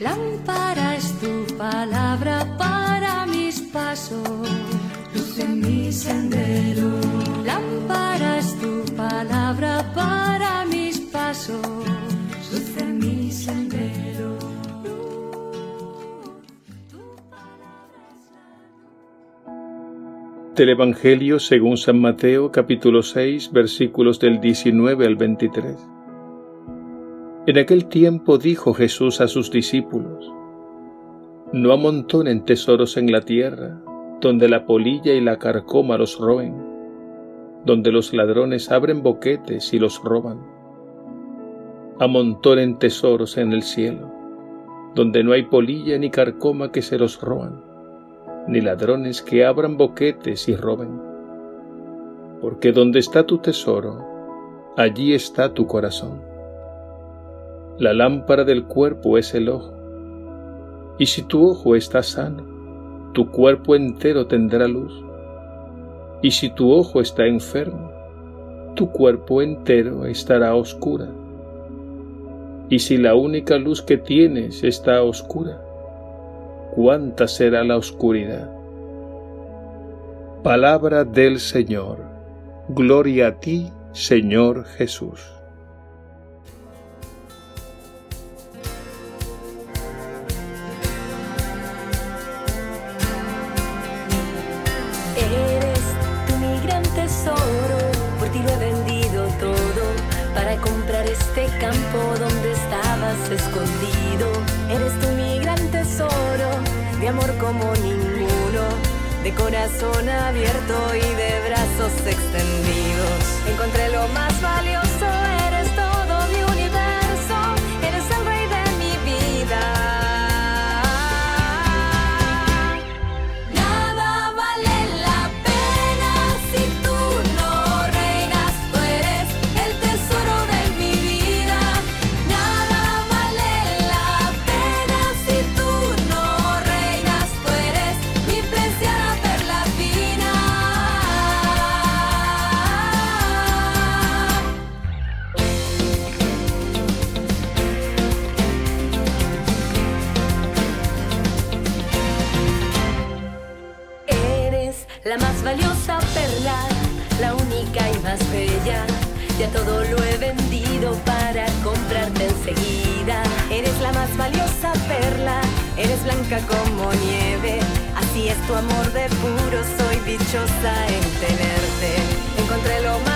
Lámpara es tu palabra para mis pasos, luz en mi sendero. Lámpara es tu palabra para mis pasos, luz en mi sendero. Del Evangelio según San Mateo capítulo 6 versículos del 19 al 23. En aquel tiempo dijo Jesús a sus discípulos, No amontonen tesoros en la tierra, donde la polilla y la carcoma los roen, donde los ladrones abren boquetes y los roban. Amontonen tesoros en el cielo, donde no hay polilla ni carcoma que se los roban, ni ladrones que abran boquetes y roben. Porque donde está tu tesoro, allí está tu corazón. La lámpara del cuerpo es el ojo. Y si tu ojo está sano, tu cuerpo entero tendrá luz. Y si tu ojo está enfermo, tu cuerpo entero estará oscura. Y si la única luz que tienes está oscura, ¿cuánta será la oscuridad? Palabra del Señor. Gloria a ti, Señor Jesús. Este campo donde estabas escondido. Eres tú mi gran tesoro, de amor como ninguno, de corazón abierto y de brazos extendidos. Encontré lo más valioso, eres la más valiosa perla, la única y más bella. Ya todo lo he vendido para comprarte enseguida. Eres la más valiosa perla, eres blanca como nieve. Así es tu amor de puro, soy dichosa en tenerte. Encontré lo más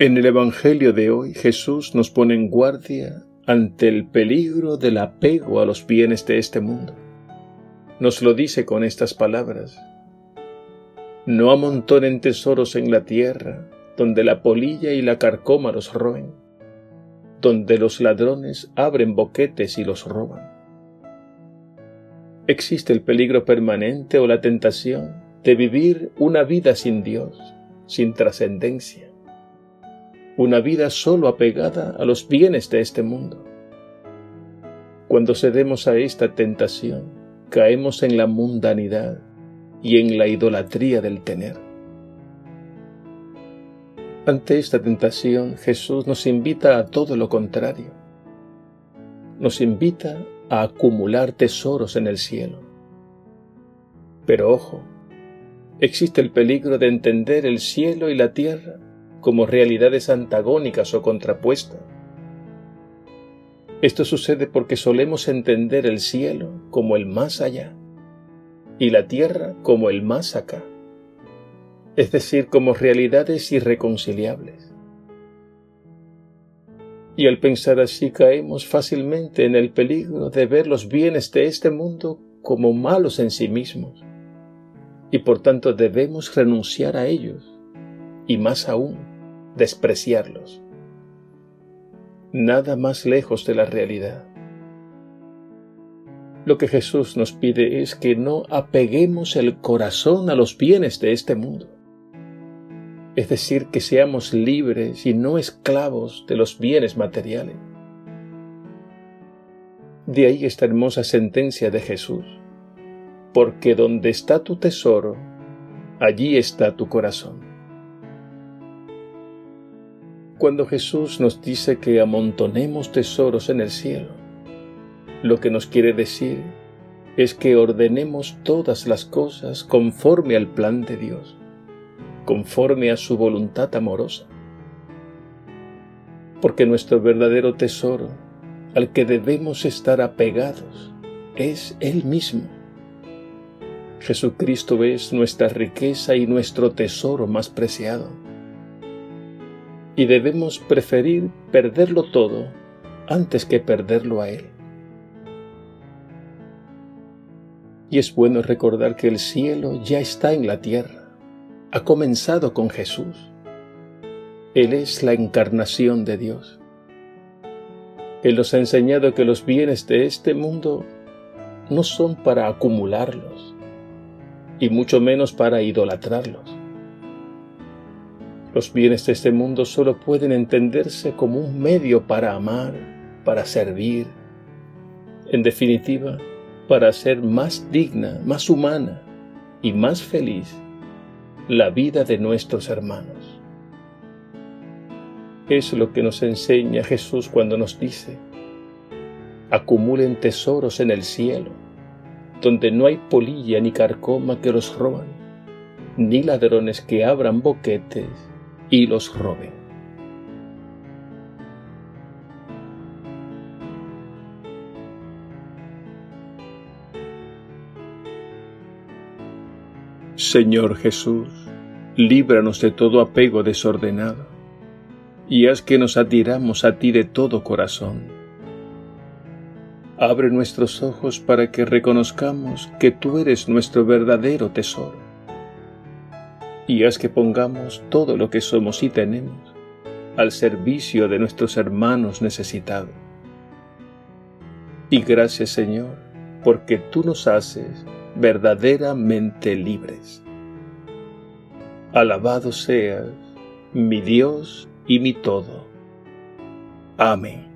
En el Evangelio de hoy Jesús nos pone en guardia ante el peligro del apego a los bienes de este mundo. Nos lo dice con estas palabras. No amontonen tesoros en la tierra, donde la polilla y la carcoma los roen, donde los ladrones abren boquetes y los roban. Existe el peligro permanente o la tentación de vivir una vida sin Dios, sin trascendencia una vida solo apegada a los bienes de este mundo. Cuando cedemos a esta tentación, caemos en la mundanidad y en la idolatría del tener. Ante esta tentación, Jesús nos invita a todo lo contrario. Nos invita a acumular tesoros en el cielo. Pero ojo, existe el peligro de entender el cielo y la tierra como realidades antagónicas o contrapuestas. Esto sucede porque solemos entender el cielo como el más allá y la tierra como el más acá, es decir, como realidades irreconciliables. Y al pensar así caemos fácilmente en el peligro de ver los bienes de este mundo como malos en sí mismos, y por tanto debemos renunciar a ellos, y más aún, despreciarlos nada más lejos de la realidad. Lo que Jesús nos pide es que no apeguemos el corazón a los bienes de este mundo, es decir, que seamos libres y no esclavos de los bienes materiales. De ahí esta hermosa sentencia de Jesús, porque donde está tu tesoro, allí está tu corazón. Cuando Jesús nos dice que amontonemos tesoros en el cielo, lo que nos quiere decir es que ordenemos todas las cosas conforme al plan de Dios, conforme a su voluntad amorosa. Porque nuestro verdadero tesoro, al que debemos estar apegados, es Él mismo. Jesucristo es nuestra riqueza y nuestro tesoro más preciado y debemos preferir perderlo todo antes que perderlo a Él. Y es bueno recordar que el cielo ya está en la tierra, ha comenzado con Jesús. Él es la encarnación de Dios. Él nos ha enseñado que los bienes de este mundo no son para acumularlos, y mucho menos para idolatrarlos. Los bienes de este mundo solo pueden entenderse como un medio para amar, para servir, en definitiva, para hacer más digna, más humana y más feliz la vida de nuestros hermanos. Es lo que nos enseña Jesús cuando nos dice, acumulen tesoros en el cielo, donde no hay polilla ni carcoma que los roban, ni ladrones que abran boquetes y los roben. Señor Jesús, líbranos de todo apego desordenado, y haz que nos atiramos a ti de todo corazón. Abre nuestros ojos para que reconozcamos que tú eres nuestro verdadero tesoro y haz que pongamos todo lo que somos y tenemos al servicio de nuestros hermanos necesitados. Y gracias Señor, porque tú nos haces verdaderamente libres. Alabado seas, mi Dios y mi todo. Amén.